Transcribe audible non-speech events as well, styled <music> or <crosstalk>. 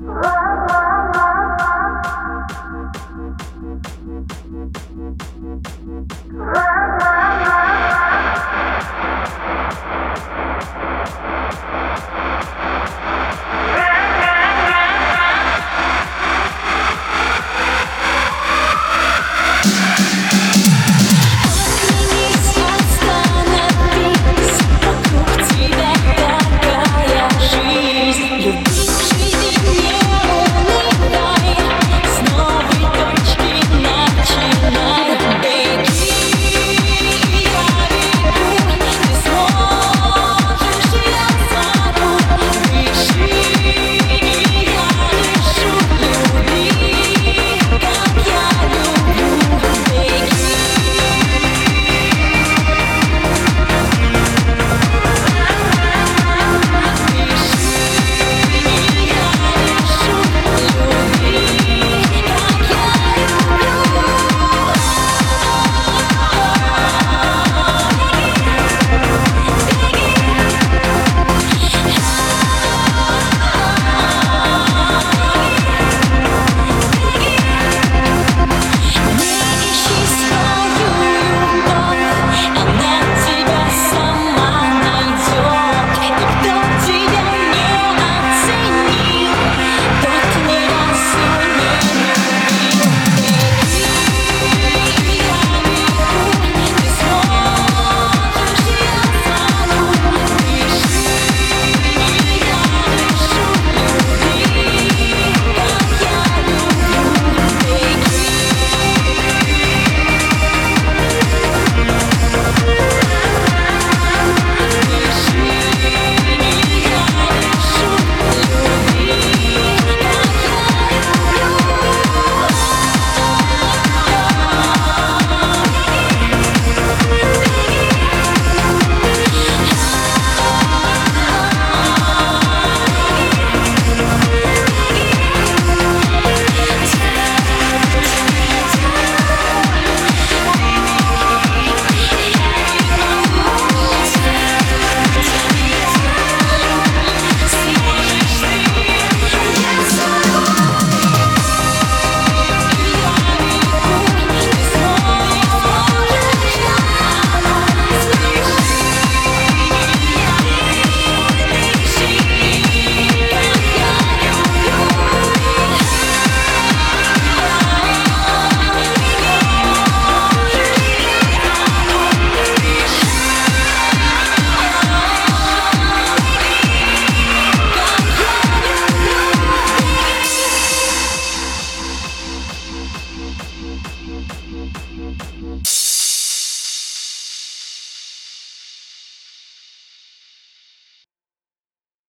Bye. <laughs>